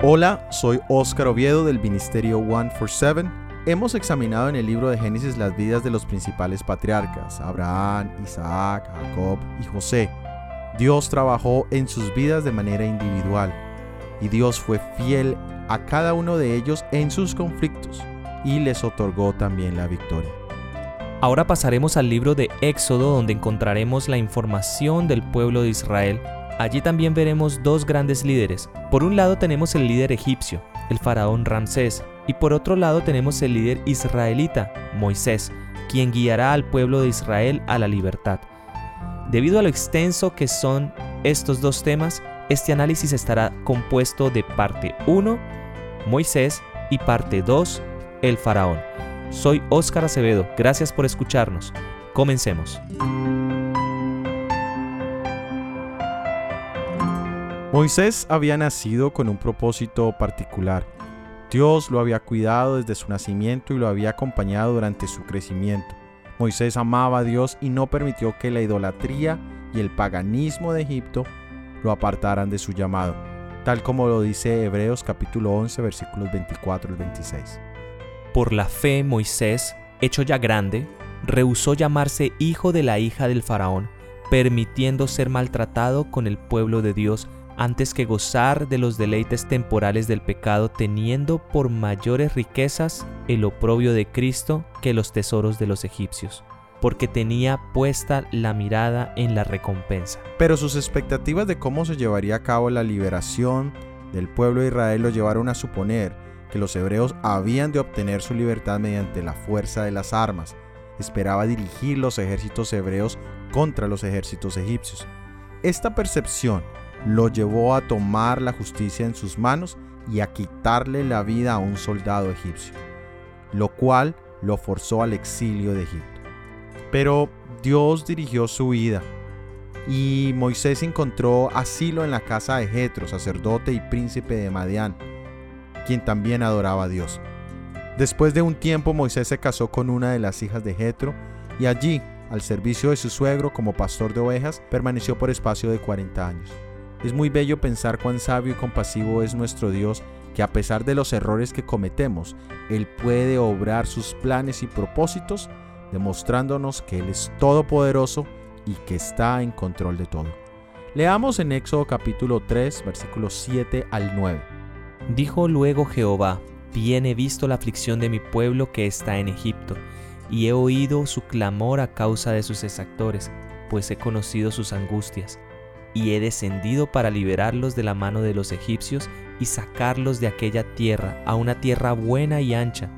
Hola, soy Óscar Oviedo del Ministerio 147. Hemos examinado en el libro de Génesis las vidas de los principales patriarcas, Abraham, Isaac, Jacob y José. Dios trabajó en sus vidas de manera individual y Dios fue fiel a cada uno de ellos en sus conflictos y les otorgó también la victoria. Ahora pasaremos al libro de Éxodo donde encontraremos la información del pueblo de Israel Allí también veremos dos grandes líderes. Por un lado tenemos el líder egipcio, el faraón Ramsés, y por otro lado tenemos el líder israelita, Moisés, quien guiará al pueblo de Israel a la libertad. Debido a lo extenso que son estos dos temas, este análisis estará compuesto de parte 1, Moisés, y parte 2, el faraón. Soy Óscar Acevedo, gracias por escucharnos. Comencemos. Moisés había nacido con un propósito particular. Dios lo había cuidado desde su nacimiento y lo había acompañado durante su crecimiento. Moisés amaba a Dios y no permitió que la idolatría y el paganismo de Egipto lo apartaran de su llamado, tal como lo dice Hebreos capítulo 11 versículos 24 al 26. Por la fe Moisés, hecho ya grande, rehusó llamarse hijo de la hija del faraón, permitiendo ser maltratado con el pueblo de Dios antes que gozar de los deleites temporales del pecado, teniendo por mayores riquezas el oprobio de Cristo que los tesoros de los egipcios, porque tenía puesta la mirada en la recompensa. Pero sus expectativas de cómo se llevaría a cabo la liberación del pueblo de Israel lo llevaron a suponer que los hebreos habían de obtener su libertad mediante la fuerza de las armas. Esperaba dirigir los ejércitos hebreos contra los ejércitos egipcios. Esta percepción lo llevó a tomar la justicia en sus manos y a quitarle la vida a un soldado egipcio, lo cual lo forzó al exilio de Egipto. Pero Dios dirigió su vida y Moisés encontró asilo en la casa de Jetro, sacerdote y príncipe de Madián, quien también adoraba a Dios. Después de un tiempo Moisés se casó con una de las hijas de Jetro y allí, al servicio de su suegro como pastor de ovejas, permaneció por espacio de 40 años. Es muy bello pensar cuán sabio y compasivo es nuestro Dios, que a pesar de los errores que cometemos, Él puede obrar sus planes y propósitos, demostrándonos que Él es todopoderoso y que está en control de todo. Leamos en Éxodo capítulo 3, versículos 7 al 9. Dijo luego Jehová, bien he visto la aflicción de mi pueblo que está en Egipto, y he oído su clamor a causa de sus exactores, pues he conocido sus angustias y he descendido para liberarlos de la mano de los egipcios y sacarlos de aquella tierra a una tierra buena y ancha,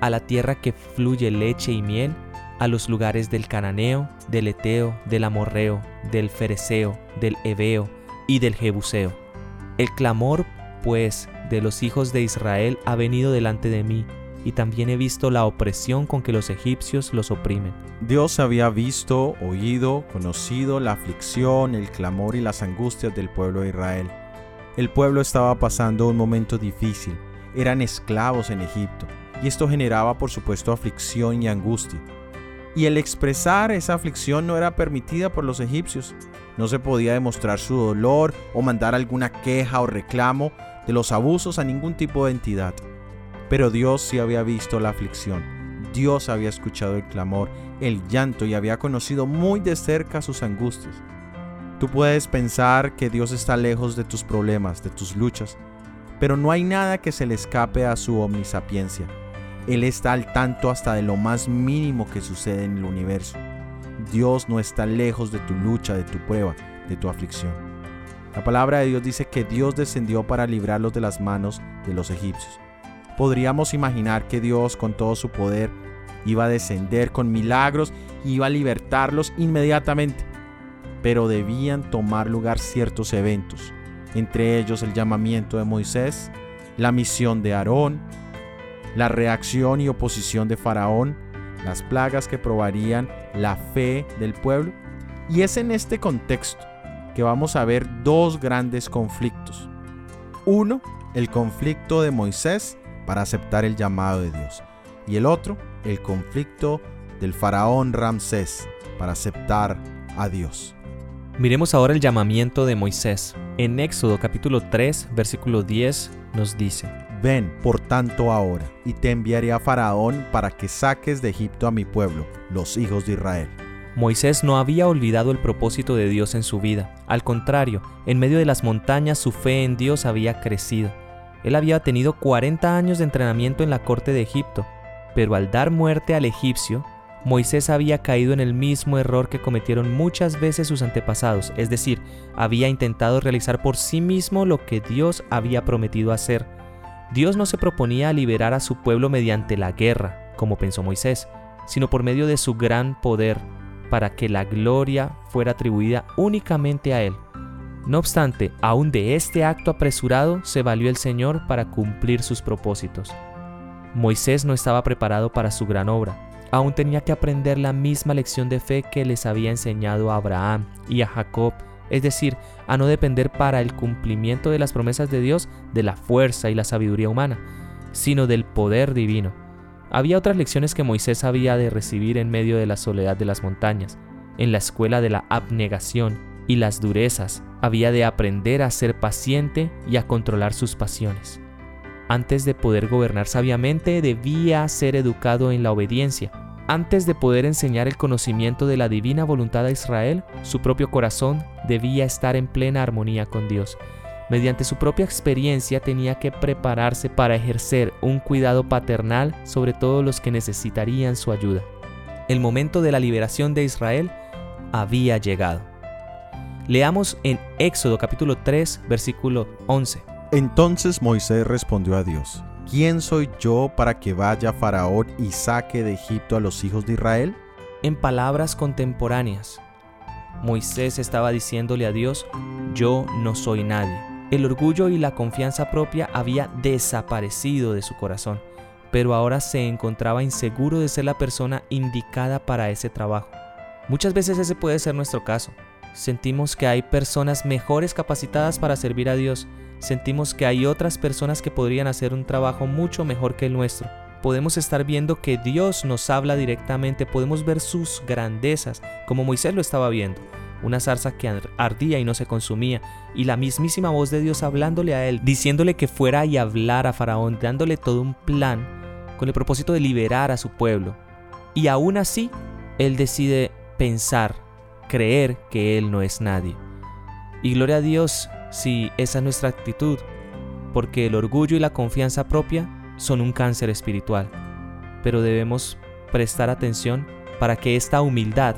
a la tierra que fluye leche y miel, a los lugares del cananeo, del eteo, del amorreo, del fereceo, del heveo y del jebuseo. El clamor, pues, de los hijos de Israel ha venido delante de mí, y también he visto la opresión con que los egipcios los oprimen. Dios había visto, oído, conocido la aflicción, el clamor y las angustias del pueblo de Israel. El pueblo estaba pasando un momento difícil, eran esclavos en Egipto, y esto generaba por supuesto aflicción y angustia. Y el expresar esa aflicción no era permitida por los egipcios. No se podía demostrar su dolor o mandar alguna queja o reclamo de los abusos a ningún tipo de entidad. Pero Dios sí había visto la aflicción, Dios había escuchado el clamor, el llanto y había conocido muy de cerca sus angustias. Tú puedes pensar que Dios está lejos de tus problemas, de tus luchas, pero no hay nada que se le escape a su omnisapiencia. Él está al tanto hasta de lo más mínimo que sucede en el universo. Dios no está lejos de tu lucha, de tu prueba, de tu aflicción. La palabra de Dios dice que Dios descendió para librarlos de las manos de los egipcios podríamos imaginar que Dios con todo su poder iba a descender con milagros y iba a libertarlos inmediatamente. Pero debían tomar lugar ciertos eventos, entre ellos el llamamiento de Moisés, la misión de Aarón, la reacción y oposición de Faraón, las plagas que probarían la fe del pueblo. Y es en este contexto que vamos a ver dos grandes conflictos. Uno, el conflicto de Moisés para aceptar el llamado de Dios. Y el otro, el conflicto del faraón Ramsés para aceptar a Dios. Miremos ahora el llamamiento de Moisés. En Éxodo capítulo 3, versículo 10 nos dice, Ven, por tanto, ahora, y te enviaré a Faraón para que saques de Egipto a mi pueblo, los hijos de Israel. Moisés no había olvidado el propósito de Dios en su vida. Al contrario, en medio de las montañas su fe en Dios había crecido. Él había tenido 40 años de entrenamiento en la corte de Egipto, pero al dar muerte al egipcio, Moisés había caído en el mismo error que cometieron muchas veces sus antepasados, es decir, había intentado realizar por sí mismo lo que Dios había prometido hacer. Dios no se proponía liberar a su pueblo mediante la guerra, como pensó Moisés, sino por medio de su gran poder, para que la gloria fuera atribuida únicamente a Él. No obstante, aún de este acto apresurado se valió el Señor para cumplir sus propósitos. Moisés no estaba preparado para su gran obra, aún tenía que aprender la misma lección de fe que les había enseñado a Abraham y a Jacob, es decir, a no depender para el cumplimiento de las promesas de Dios de la fuerza y la sabiduría humana, sino del poder divino. Había otras lecciones que Moisés había de recibir en medio de la soledad de las montañas, en la escuela de la abnegación y las durezas. Había de aprender a ser paciente y a controlar sus pasiones. Antes de poder gobernar sabiamente, debía ser educado en la obediencia. Antes de poder enseñar el conocimiento de la divina voluntad a Israel, su propio corazón debía estar en plena armonía con Dios mediante su propia experiencia tenía que prepararse para ejercer un cuidado paternal sobre todos los que necesitarían su ayuda. El momento de la liberación de Israel había llegado. Leamos en Éxodo capítulo 3 versículo 11. Entonces Moisés respondió a Dios, ¿quién soy yo para que vaya Faraón y saque de Egipto a los hijos de Israel? En palabras contemporáneas, Moisés estaba diciéndole a Dios, yo no soy nadie el orgullo y la confianza propia había desaparecido de su corazón, pero ahora se encontraba inseguro de ser la persona indicada para ese trabajo. Muchas veces ese puede ser nuestro caso. Sentimos que hay personas mejores capacitadas para servir a Dios. Sentimos que hay otras personas que podrían hacer un trabajo mucho mejor que el nuestro. Podemos estar viendo que Dios nos habla directamente, podemos ver sus grandezas, como Moisés lo estaba viendo una zarza que ardía y no se consumía, y la mismísima voz de Dios hablándole a él, diciéndole que fuera y hablar a Faraón, dándole todo un plan con el propósito de liberar a su pueblo. Y aún así, él decide pensar, creer que él no es nadie. Y gloria a Dios si esa es nuestra actitud, porque el orgullo y la confianza propia son un cáncer espiritual. Pero debemos prestar atención para que esta humildad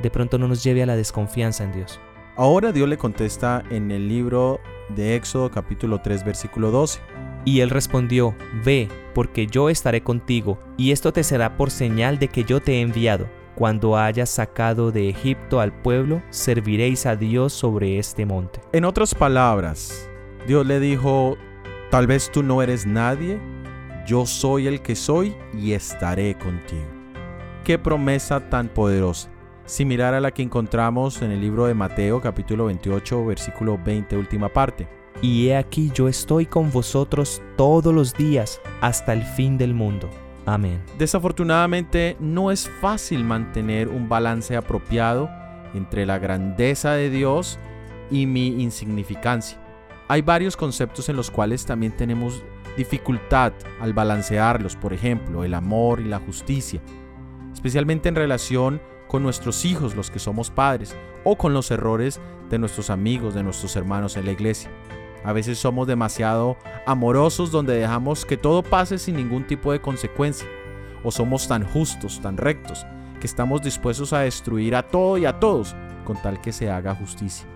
de pronto no nos lleve a la desconfianza en Dios. Ahora Dios le contesta en el libro de Éxodo capítulo 3 versículo 12. Y él respondió, Ve, porque yo estaré contigo, y esto te será por señal de que yo te he enviado. Cuando hayas sacado de Egipto al pueblo, serviréis a Dios sobre este monte. En otras palabras, Dios le dijo, tal vez tú no eres nadie, yo soy el que soy y estaré contigo. Qué promesa tan poderosa similar a la que encontramos en el libro de Mateo capítulo 28 versículo 20 última parte. Y he aquí yo estoy con vosotros todos los días hasta el fin del mundo. Amén. Desafortunadamente no es fácil mantener un balance apropiado entre la grandeza de Dios y mi insignificancia. Hay varios conceptos en los cuales también tenemos dificultad al balancearlos, por ejemplo, el amor y la justicia, especialmente en relación con nuestros hijos, los que somos padres, o con los errores de nuestros amigos, de nuestros hermanos en la iglesia. A veces somos demasiado amorosos donde dejamos que todo pase sin ningún tipo de consecuencia. O somos tan justos, tan rectos, que estamos dispuestos a destruir a todo y a todos con tal que se haga justicia.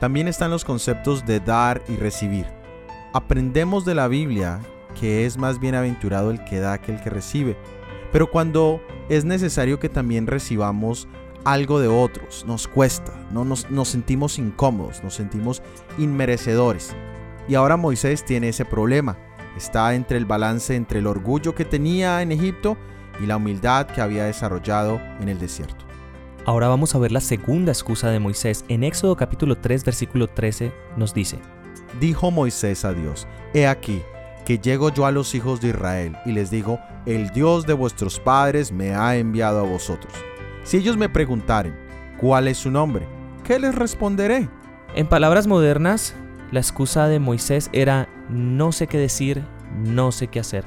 También están los conceptos de dar y recibir. Aprendemos de la Biblia que es más bienaventurado el que da que el que recibe. Pero cuando es necesario que también recibamos algo de otros, nos cuesta, no nos, sentimos incómodos, nos sentimos inmerecedores. Y ahora Moisés tiene ese problema, está entre el balance entre el orgullo que tenía en Egipto y la humildad que había desarrollado en el desierto. Ahora vamos a ver la segunda excusa de Moisés. En Éxodo capítulo 3 versículo 13 nos dice, Dijo Moisés a Dios, He aquí, que llego yo a los hijos de Israel y les digo, el Dios de vuestros padres me ha enviado a vosotros. Si ellos me preguntaren, ¿cuál es su nombre? ¿qué les responderé? En palabras modernas, la excusa de Moisés era no sé qué decir, no sé qué hacer.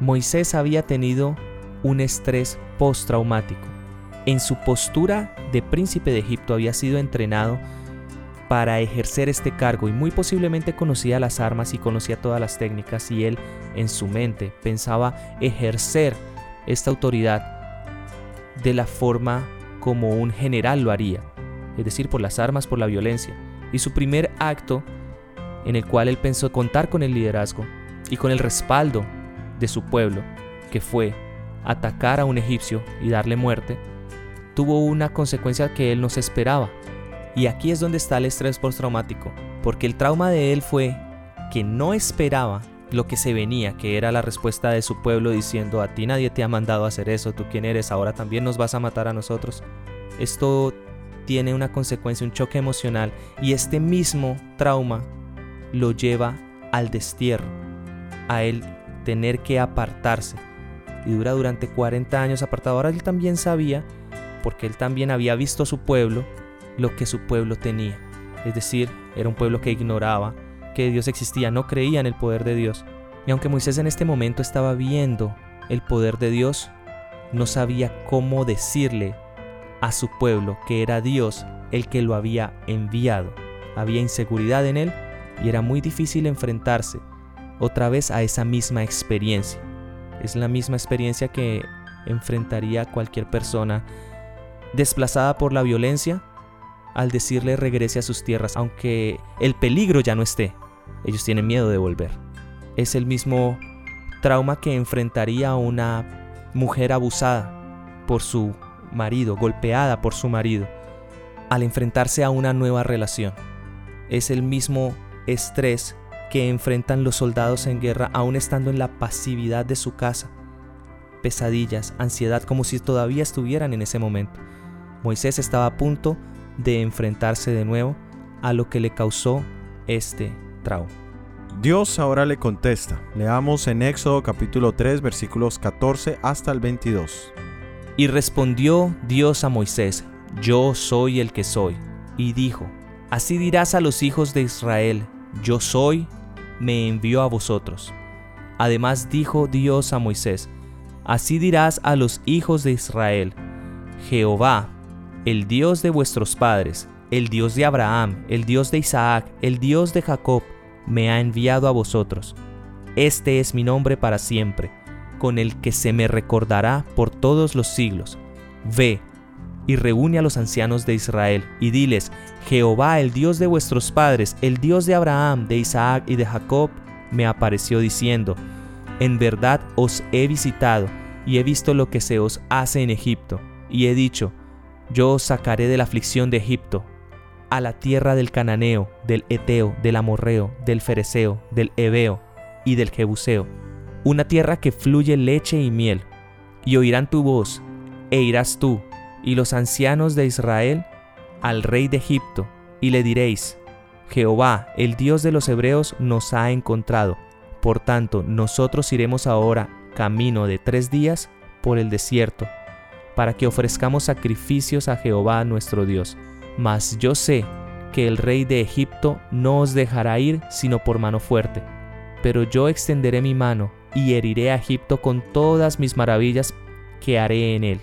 Moisés había tenido un estrés postraumático. En su postura de príncipe de Egipto había sido entrenado para ejercer este cargo y muy posiblemente conocía las armas y conocía todas las técnicas y él en su mente pensaba ejercer esta autoridad de la forma como un general lo haría, es decir, por las armas, por la violencia. Y su primer acto en el cual él pensó contar con el liderazgo y con el respaldo de su pueblo, que fue atacar a un egipcio y darle muerte, tuvo una consecuencia que él no se esperaba. Y aquí es donde está el estrés postraumático, porque el trauma de él fue que no esperaba lo que se venía, que era la respuesta de su pueblo diciendo, a ti nadie te ha mandado a hacer eso, tú quién eres, ahora también nos vas a matar a nosotros. Esto tiene una consecuencia, un choque emocional, y este mismo trauma lo lleva al destierro, a él tener que apartarse. Y dura durante 40 años apartado. Ahora él también sabía, porque él también había visto a su pueblo, lo que su pueblo tenía. Es decir, era un pueblo que ignoraba que Dios existía, no creía en el poder de Dios. Y aunque Moisés en este momento estaba viendo el poder de Dios, no sabía cómo decirle a su pueblo que era Dios el que lo había enviado. Había inseguridad en él y era muy difícil enfrentarse otra vez a esa misma experiencia. Es la misma experiencia que enfrentaría cualquier persona desplazada por la violencia al decirle regrese a sus tierras, aunque el peligro ya no esté. Ellos tienen miedo de volver. Es el mismo trauma que enfrentaría una mujer abusada por su marido, golpeada por su marido, al enfrentarse a una nueva relación. Es el mismo estrés que enfrentan los soldados en guerra aún estando en la pasividad de su casa. Pesadillas, ansiedad como si todavía estuvieran en ese momento. Moisés estaba a punto de enfrentarse de nuevo a lo que le causó este Dios ahora le contesta. Leamos en Éxodo capítulo 3 versículos 14 hasta el 22. Y respondió Dios a Moisés, Yo soy el que soy. Y dijo, Así dirás a los hijos de Israel, Yo soy, me envió a vosotros. Además dijo Dios a Moisés, Así dirás a los hijos de Israel, Jehová, el Dios de vuestros padres, el Dios de Abraham, el Dios de Isaac, el Dios de Jacob, me ha enviado a vosotros. Este es mi nombre para siempre, con el que se me recordará por todos los siglos. Ve y reúne a los ancianos de Israel y diles, Jehová el Dios de vuestros padres, el Dios de Abraham, de Isaac y de Jacob, me apareció diciendo, En verdad os he visitado y he visto lo que se os hace en Egipto, y he dicho, Yo os sacaré de la aflicción de Egipto, a la tierra del Cananeo, del Eteo, del Amorreo, del Fereceo, del Ebeo y del Jebuseo, una tierra que fluye leche y miel. Y oirán tu voz, e irás tú, y los ancianos de Israel, al rey de Egipto, y le diréis, Jehová, el Dios de los Hebreos, nos ha encontrado. Por tanto, nosotros iremos ahora camino de tres días por el desierto, para que ofrezcamos sacrificios a Jehová nuestro Dios mas yo sé que el rey de Egipto no os dejará ir sino por mano fuerte. Pero yo extenderé mi mano y heriré a Egipto con todas mis maravillas que haré en él.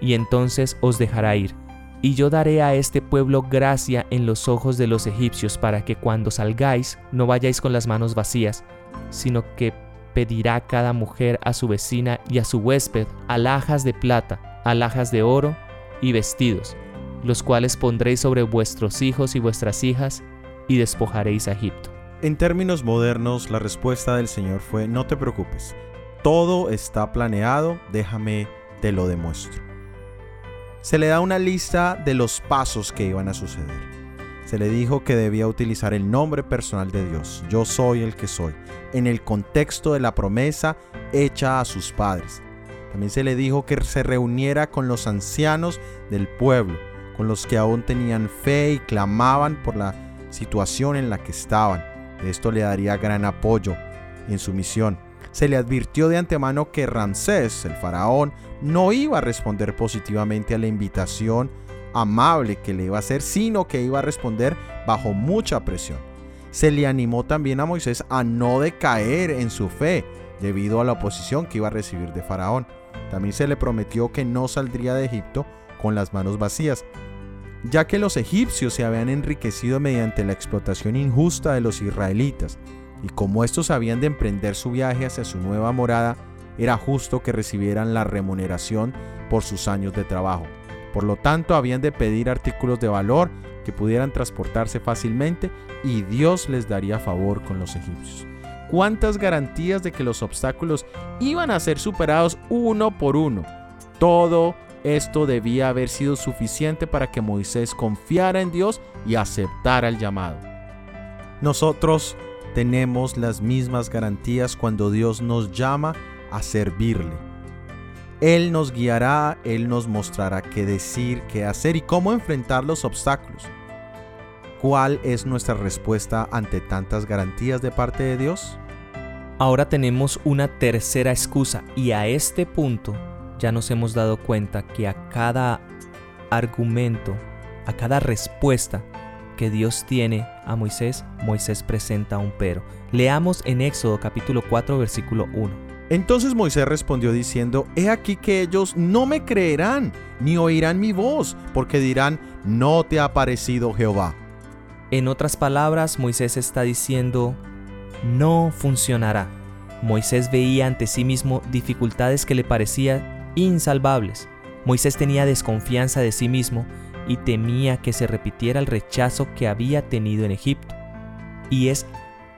Y entonces os dejará ir. Y yo daré a este pueblo gracia en los ojos de los egipcios para que cuando salgáis no vayáis con las manos vacías, sino que pedirá cada mujer a su vecina y a su huésped alhajas de plata, alhajas de oro y vestidos los cuales pondréis sobre vuestros hijos y vuestras hijas, y despojaréis a Egipto. En términos modernos, la respuesta del Señor fue, no te preocupes, todo está planeado, déjame, te lo demuestro. Se le da una lista de los pasos que iban a suceder. Se le dijo que debía utilizar el nombre personal de Dios, yo soy el que soy, en el contexto de la promesa hecha a sus padres. También se le dijo que se reuniera con los ancianos del pueblo, con los que aún tenían fe y clamaban por la situación en la que estaban. Esto le daría gran apoyo en su misión. Se le advirtió de antemano que Ramsés, el faraón, no iba a responder positivamente a la invitación amable que le iba a hacer, sino que iba a responder bajo mucha presión. Se le animó también a Moisés a no decaer en su fe debido a la oposición que iba a recibir de Faraón. También se le prometió que no saldría de Egipto con las manos vacías, ya que los egipcios se habían enriquecido mediante la explotación injusta de los israelitas, y como estos habían de emprender su viaje hacia su nueva morada, era justo que recibieran la remuneración por sus años de trabajo. Por lo tanto, habían de pedir artículos de valor que pudieran transportarse fácilmente y Dios les daría favor con los egipcios. ¿Cuántas garantías de que los obstáculos iban a ser superados uno por uno? Todo esto debía haber sido suficiente para que Moisés confiara en Dios y aceptara el llamado. Nosotros tenemos las mismas garantías cuando Dios nos llama a servirle. Él nos guiará, Él nos mostrará qué decir, qué hacer y cómo enfrentar los obstáculos. ¿Cuál es nuestra respuesta ante tantas garantías de parte de Dios? Ahora tenemos una tercera excusa y a este punto ya nos hemos dado cuenta que a cada argumento, a cada respuesta que Dios tiene a Moisés, Moisés presenta un pero. Leamos en Éxodo capítulo 4 versículo 1. Entonces Moisés respondió diciendo, He aquí que ellos no me creerán, ni oirán mi voz, porque dirán, no te ha parecido Jehová. En otras palabras, Moisés está diciendo, no funcionará. Moisés veía ante sí mismo dificultades que le parecían insalvables. Moisés tenía desconfianza de sí mismo y temía que se repitiera el rechazo que había tenido en Egipto. Y es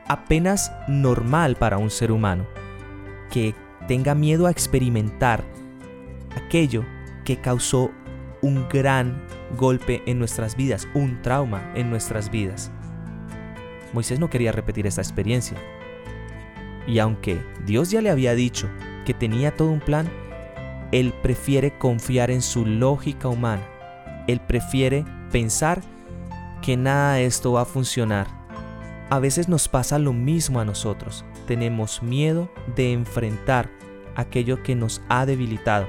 apenas normal para un ser humano que tenga miedo a experimentar aquello que causó un gran golpe en nuestras vidas, un trauma en nuestras vidas. Moisés no quería repetir esta experiencia. Y aunque Dios ya le había dicho que tenía todo un plan, él prefiere confiar en su lógica humana él prefiere pensar que nada de esto va a funcionar. A veces nos pasa lo mismo a nosotros. Tenemos miedo de enfrentar aquello que nos ha debilitado,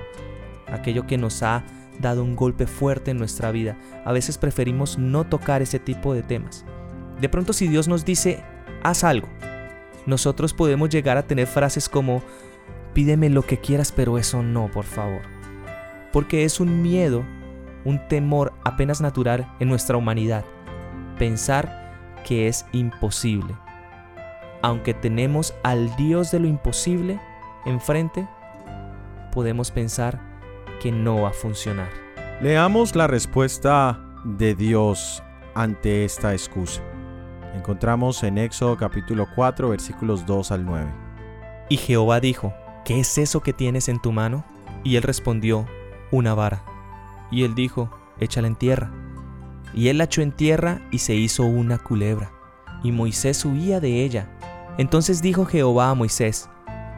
aquello que nos ha dado un golpe fuerte en nuestra vida. A veces preferimos no tocar ese tipo de temas. De pronto si Dios nos dice, haz algo, nosotros podemos llegar a tener frases como, pídeme lo que quieras, pero eso no, por favor. Porque es un miedo un temor apenas natural en nuestra humanidad, pensar que es imposible. Aunque tenemos al Dios de lo imposible enfrente, podemos pensar que no va a funcionar. Leamos la respuesta de Dios ante esta excusa. Encontramos en Éxodo capítulo 4 versículos 2 al 9. Y Jehová dijo, ¿qué es eso que tienes en tu mano? Y él respondió, una vara. Y él dijo, échala en tierra. Y él la echó en tierra y se hizo una culebra. Y Moisés huía de ella. Entonces dijo Jehová a Moisés,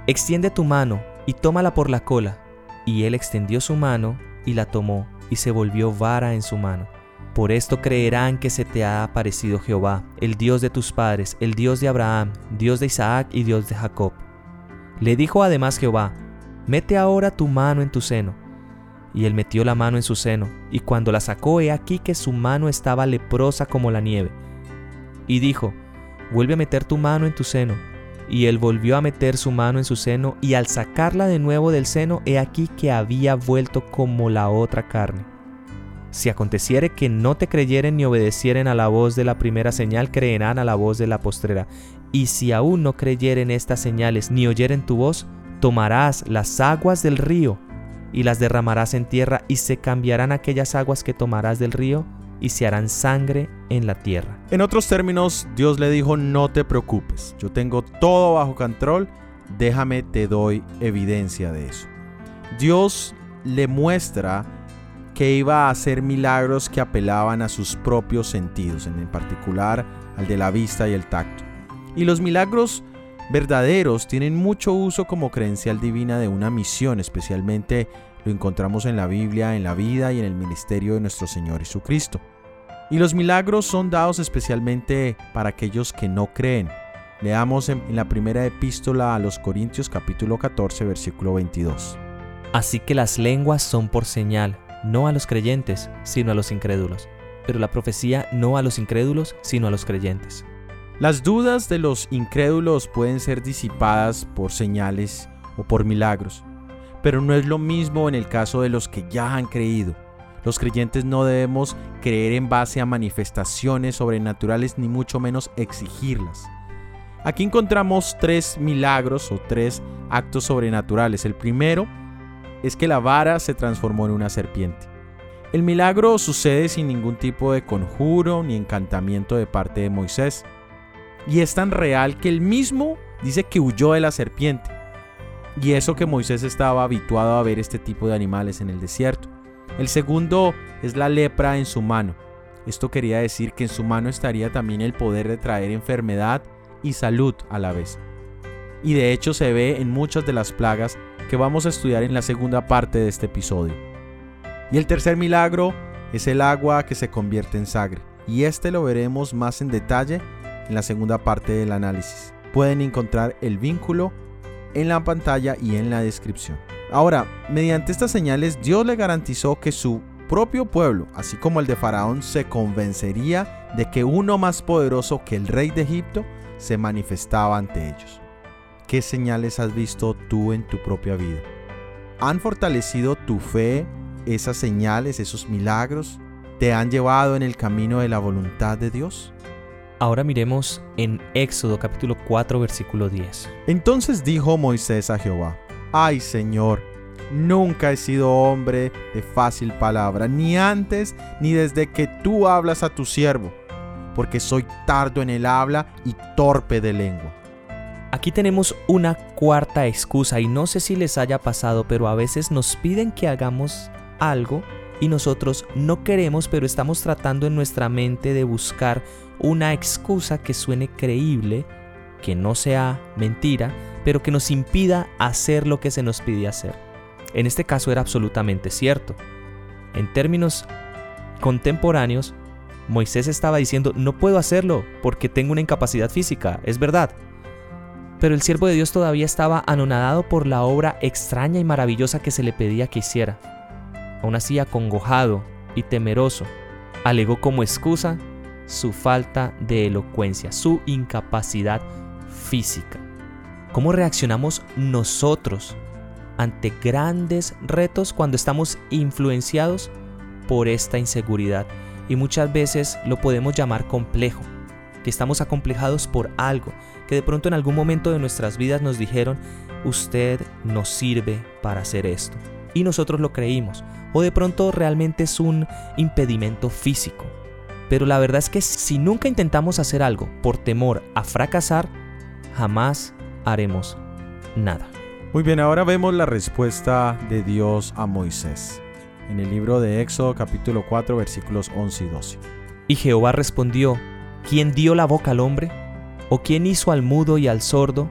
extiende tu mano y tómala por la cola. Y él extendió su mano y la tomó, y se volvió vara en su mano. Por esto creerán que se te ha aparecido Jehová, el Dios de tus padres, el Dios de Abraham, Dios de Isaac y Dios de Jacob. Le dijo además Jehová, mete ahora tu mano en tu seno. Y él metió la mano en su seno, y cuando la sacó he aquí que su mano estaba leprosa como la nieve. Y dijo, vuelve a meter tu mano en tu seno. Y él volvió a meter su mano en su seno, y al sacarla de nuevo del seno, he aquí que había vuelto como la otra carne. Si aconteciere que no te creyeren ni obedecieren a la voz de la primera señal, creerán a la voz de la postrera. Y si aún no creyeren estas señales ni oyeren tu voz, tomarás las aguas del río y las derramarás en tierra y se cambiarán aquellas aguas que tomarás del río y se harán sangre en la tierra. En otros términos, Dios le dijo, no te preocupes, yo tengo todo bajo control, déjame te doy evidencia de eso. Dios le muestra que iba a hacer milagros que apelaban a sus propios sentidos, en particular al de la vista y el tacto. Y los milagros verdaderos tienen mucho uso como credencial divina de una misión, especialmente lo encontramos en la Biblia, en la vida y en el ministerio de nuestro Señor Jesucristo. Y los milagros son dados especialmente para aquellos que no creen. Leamos en, la primera epístola a los Corintios capítulo 14 versículo 22. Así que las lenguas son por señal, no a los creyentes, sino a los incrédulos, pero la profecía no a los incrédulos, sino a los creyentes. Las dudas de los incrédulos pueden ser disipadas por señales o por milagros, pero no es lo mismo en el caso de los que ya han creído. Los creyentes no debemos creer en base a manifestaciones sobrenaturales ni mucho menos exigirlas. Aquí encontramos tres milagros o tres actos sobrenaturales. El primero es que la vara se transformó en una serpiente. El milagro sucede sin ningún tipo de conjuro ni encantamiento de parte de Moisés. Y es tan real que él mismo dice que huyó de la serpiente. Y eso que Moisés estaba habituado a ver este tipo de animales en el desierto. El segundo es la lepra en su mano. Esto quería decir que en su mano estaría también el poder de traer enfermedad y salud a la vez. Y de hecho se ve en muchas de las plagas que vamos a estudiar en la segunda parte de este episodio. Y el tercer milagro es el agua que se convierte en sangre. Y este lo veremos más en detalle en la segunda parte del análisis. Pueden encontrar el vínculo en la pantalla y en la descripción. Ahora, mediante estas señales, Dios le garantizó que su propio pueblo, así como el de Faraón, se convencería de que uno más poderoso que el rey de Egipto se manifestaba ante ellos. ¿Qué señales has visto tú en tu propia vida? ¿Han fortalecido tu fe esas señales, esos milagros? ¿Te han llevado en el camino de la voluntad de Dios? Ahora miremos en Éxodo capítulo 4 versículo 10. Entonces dijo Moisés a Jehová, Ay Señor, nunca he sido hombre de fácil palabra, ni antes ni desde que tú hablas a tu siervo, porque soy tardo en el habla y torpe de lengua. Aquí tenemos una cuarta excusa y no sé si les haya pasado, pero a veces nos piden que hagamos algo y nosotros no queremos, pero estamos tratando en nuestra mente de buscar una excusa que suene creíble, que no sea mentira, pero que nos impida hacer lo que se nos pide hacer. En este caso era absolutamente cierto. En términos contemporáneos, Moisés estaba diciendo, no puedo hacerlo porque tengo una incapacidad física, es verdad. Pero el siervo de Dios todavía estaba anonadado por la obra extraña y maravillosa que se le pedía que hiciera. Aún así, acongojado y temeroso, alegó como excusa su falta de elocuencia, su incapacidad física. ¿Cómo reaccionamos nosotros ante grandes retos cuando estamos influenciados por esta inseguridad? Y muchas veces lo podemos llamar complejo, que estamos acomplejados por algo, que de pronto en algún momento de nuestras vidas nos dijeron, usted no sirve para hacer esto. Y nosotros lo creímos. O de pronto realmente es un impedimento físico. Pero la verdad es que si nunca intentamos hacer algo por temor a fracasar, jamás haremos nada. Muy bien, ahora vemos la respuesta de Dios a Moisés en el libro de Éxodo capítulo 4 versículos 11 y 12. Y Jehová respondió, ¿quién dio la boca al hombre? ¿O quién hizo al mudo y al sordo,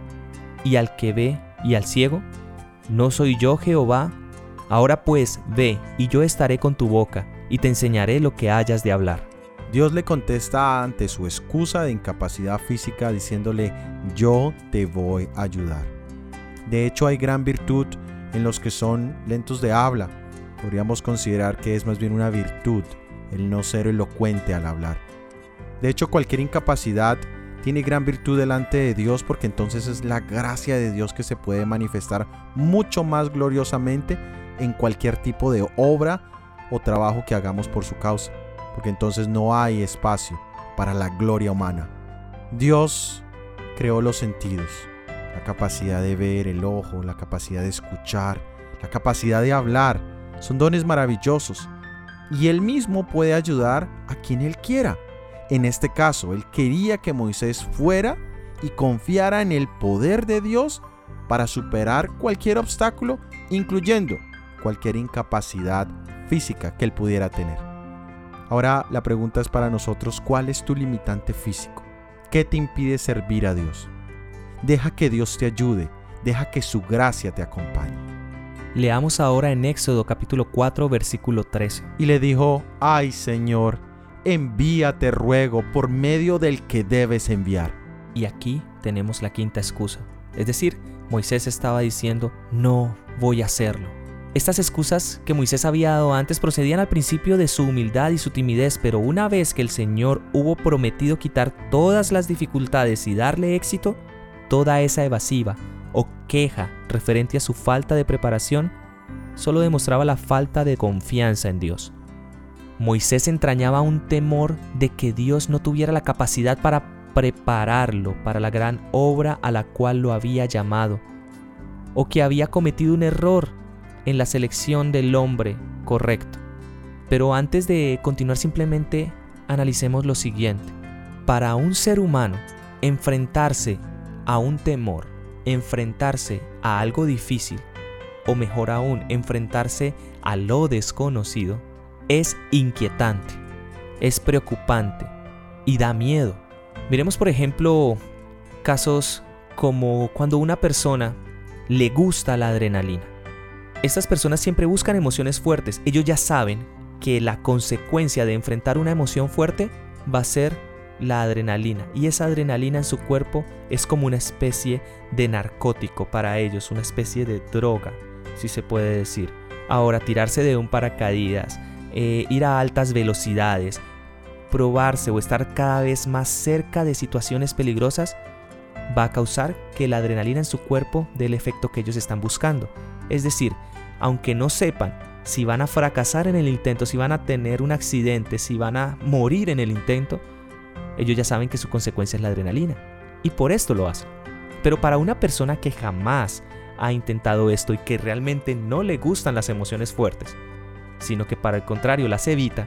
y al que ve y al ciego? ¿No soy yo Jehová? Ahora pues, ve, y yo estaré con tu boca, y te enseñaré lo que hayas de hablar. Dios le contesta ante su excusa de incapacidad física diciéndole, yo te voy a ayudar. De hecho hay gran virtud en los que son lentos de habla. Podríamos considerar que es más bien una virtud el no ser elocuente al hablar. De hecho cualquier incapacidad tiene gran virtud delante de Dios porque entonces es la gracia de Dios que se puede manifestar mucho más gloriosamente en cualquier tipo de obra o trabajo que hagamos por su causa porque entonces no hay espacio para la gloria humana. Dios creó los sentidos, la capacidad de ver, el ojo, la capacidad de escuchar, la capacidad de hablar. Son dones maravillosos y Él mismo puede ayudar a quien Él quiera. En este caso, Él quería que Moisés fuera y confiara en el poder de Dios para superar cualquier obstáculo, incluyendo cualquier incapacidad física que él pudiera tener. Ahora la pregunta es para nosotros, ¿cuál es tu limitante físico? ¿Qué te impide servir a Dios? Deja que Dios te ayude, deja que su gracia te acompañe. Leamos ahora en Éxodo capítulo 4 versículo 13. Y le dijo, ay Señor, envíate ruego por medio del que debes enviar. Y aquí tenemos la quinta excusa. Es decir, Moisés estaba diciendo, no voy a hacerlo. Estas excusas que Moisés había dado antes procedían al principio de su humildad y su timidez, pero una vez que el Señor hubo prometido quitar todas las dificultades y darle éxito, toda esa evasiva o queja referente a su falta de preparación solo demostraba la falta de confianza en Dios. Moisés entrañaba un temor de que Dios no tuviera la capacidad para prepararlo para la gran obra a la cual lo había llamado, o que había cometido un error en la selección del hombre correcto. Pero antes de continuar simplemente analicemos lo siguiente. Para un ser humano, enfrentarse a un temor, enfrentarse a algo difícil, o mejor aún, enfrentarse a lo desconocido, es inquietante, es preocupante y da miedo. Miremos por ejemplo casos como cuando una persona le gusta la adrenalina. Estas personas siempre buscan emociones fuertes. Ellos ya saben que la consecuencia de enfrentar una emoción fuerte va a ser la adrenalina. Y esa adrenalina en su cuerpo es como una especie de narcótico para ellos, una especie de droga, si se puede decir. Ahora, tirarse de un paracaídas, eh, ir a altas velocidades, probarse o estar cada vez más cerca de situaciones peligrosas, va a causar que la adrenalina en su cuerpo dé el efecto que ellos están buscando. Es decir, aunque no sepan si van a fracasar en el intento, si van a tener un accidente, si van a morir en el intento, ellos ya saben que su consecuencia es la adrenalina. Y por esto lo hacen. Pero para una persona que jamás ha intentado esto y que realmente no le gustan las emociones fuertes, sino que para el contrario las evita,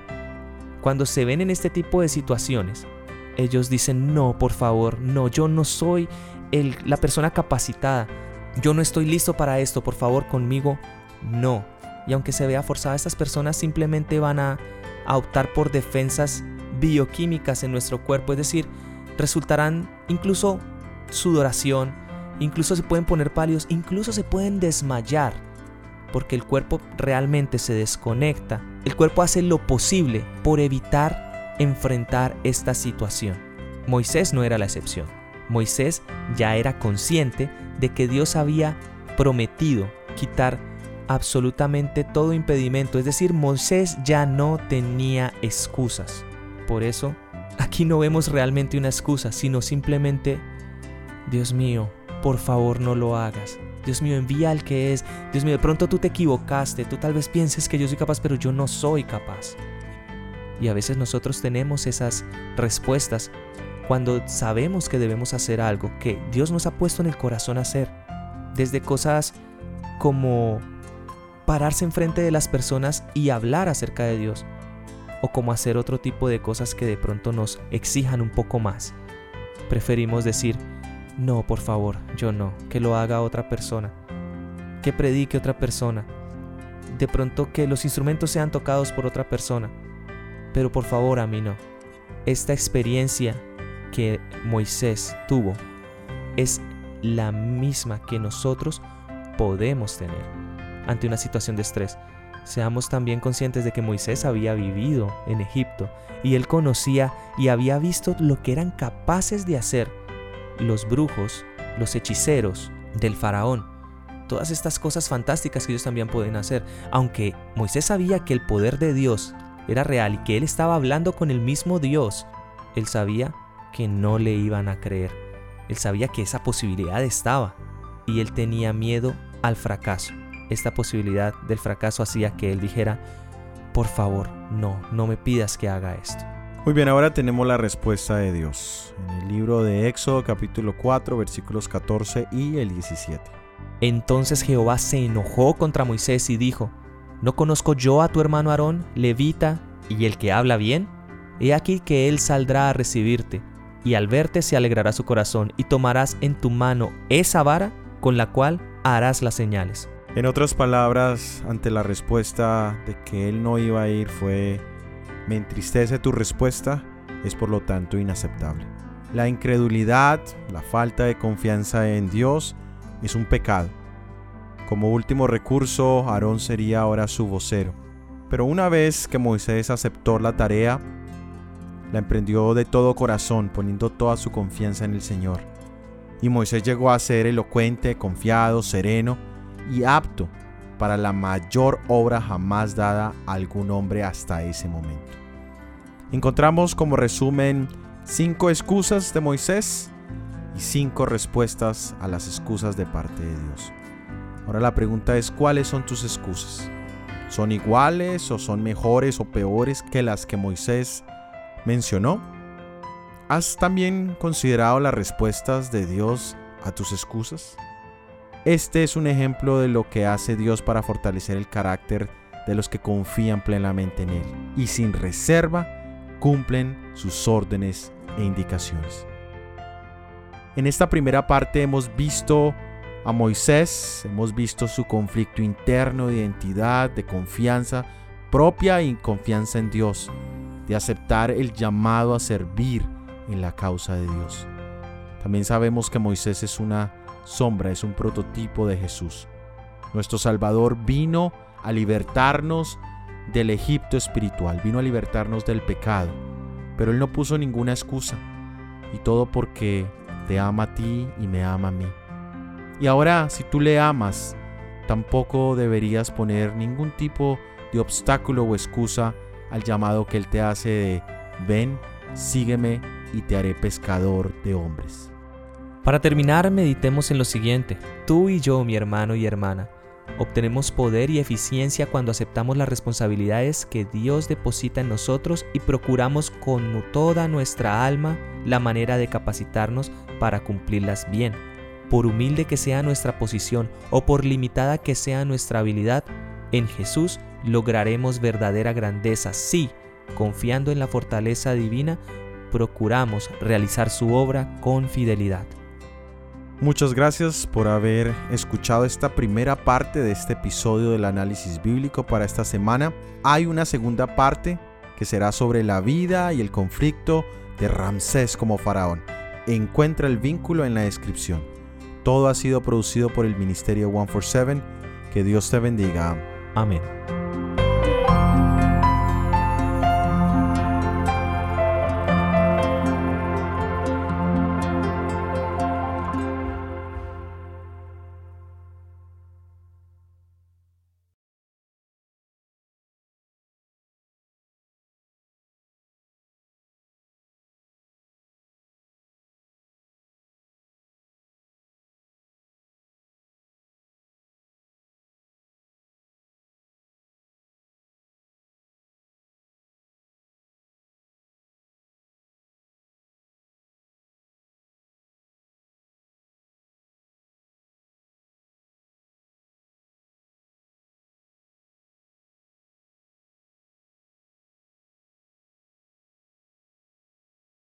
cuando se ven en este tipo de situaciones, ellos dicen, no, por favor, no, yo no soy la persona capacitada, yo no estoy listo para esto, por favor, conmigo no. Y aunque se vea forzada, estas personas simplemente van a, optar por defensas bioquímicas en nuestro cuerpo, es decir, resultarán incluso sudoración, incluso se pueden poner pálidos, incluso se pueden desmayar, porque el cuerpo realmente se desconecta. El cuerpo hace lo posible por evitar enfrentar esta situación. Moisés no era la excepción. Moisés ya era consciente de que Dios había prometido quitar absolutamente todo impedimento, es decir, Moisés ya no tenía excusas. Por eso, aquí no vemos realmente una excusa, sino simplemente, Dios mío, por favor no lo hagas. Dios mío, envía al que es. Dios mío, de pronto tú te equivocaste, tú tal vez pienses que yo soy capaz, pero yo no soy capaz. Y a veces nosotros tenemos esas respuestas cuando sabemos que debemos hacer algo que Dios nos ha puesto en el corazón hacer. Desde cosas como pararse enfrente de las personas y hablar acerca de Dios, o como hacer otro tipo de cosas que de pronto nos exijan un poco más. Preferimos decir, no, por favor, yo no, que lo haga otra persona, que predique otra persona, de pronto que los instrumentos sean tocados por otra persona, pero por favor a mí no. Esta experiencia que Moisés tuvo es la misma que nosotros podemos tener ante una situación de estrés. Seamos también conscientes de que Moisés había vivido en Egipto y él conocía y había visto lo que eran capaces de hacer los brujos, los hechiceros del faraón. Todas estas cosas fantásticas que ellos también pueden hacer. Aunque Moisés sabía que el poder de Dios era real y que él estaba hablando con el mismo Dios, él sabía que no le iban a creer. Él sabía que esa posibilidad estaba y él tenía miedo al fracaso esta posibilidad del fracaso hacía que él dijera, por favor, no, no me pidas que haga esto. Muy bien, ahora tenemos la respuesta de Dios en el libro de Éxodo capítulo 4 versículos 14 y el 17. Entonces Jehová se enojó contra Moisés y dijo, ¿no conozco yo a tu hermano Aarón, levita, y el que habla bien? He aquí que él saldrá a recibirte, y al verte se alegrará su corazón, y tomarás en tu mano esa vara con la cual harás las señales. En otras palabras, ante la respuesta de que él no iba a ir fue, me entristece tu respuesta, es por lo tanto inaceptable. La incredulidad, la falta de confianza en Dios es un pecado. Como último recurso, Aarón sería ahora su vocero. Pero una vez que Moisés aceptó la tarea, la emprendió de todo corazón, poniendo toda su confianza en el Señor. Y Moisés llegó a ser elocuente, confiado, sereno, y apto para la mayor obra jamás dada a algún hombre hasta ese momento. Encontramos como resumen cinco excusas de Moisés y cinco respuestas a las excusas de parte de Dios. Ahora la pregunta es, ¿cuáles son tus excusas? ¿Son iguales o son mejores o peores que las que Moisés mencionó? ¿Has también considerado las respuestas de Dios a tus excusas? Este es un ejemplo de lo que hace Dios para fortalecer el carácter de los que confían plenamente en Él y sin reserva cumplen sus órdenes e indicaciones. En esta primera parte hemos visto a Moisés, hemos visto su conflicto interno de identidad, de confianza propia y confianza en Dios, de aceptar el llamado a servir en la causa de Dios. También sabemos que Moisés es una sombra, es un prototipo de Jesús. Nuestro Salvador vino a libertarnos del Egipto espiritual, vino a libertarnos del pecado, pero Él no puso ninguna excusa, y todo porque te ama a ti y me ama a mí. Y ahora, si tú le amas, tampoco deberías poner ningún tipo de obstáculo o excusa al llamado que Él te hace de ven, sígueme y te haré pescador de hombres. Para terminar, meditemos en lo siguiente. Tú y yo, mi hermano y hermana, obtenemos poder y eficiencia cuando aceptamos las responsabilidades que Dios deposita en nosotros y procuramos con toda nuestra alma la manera de capacitarnos para cumplirlas bien por humilde que sea nuestra posición o por limitada que sea nuestra habilidad, en Jesús lograremos verdadera grandeza si, confiando en la fortaleza divina, procuramos realizar su obra con fidelidad. Muchas gracias por haber escuchado esta primera parte de este episodio del análisis bíblico para esta semana. Hay una segunda parte que será sobre la vida y el conflicto de Ramsés como faraón. Encuentra el vínculo en la descripción. Todo ha sido producido por el Ministerio 147. Que Dios te bendiga. Amén.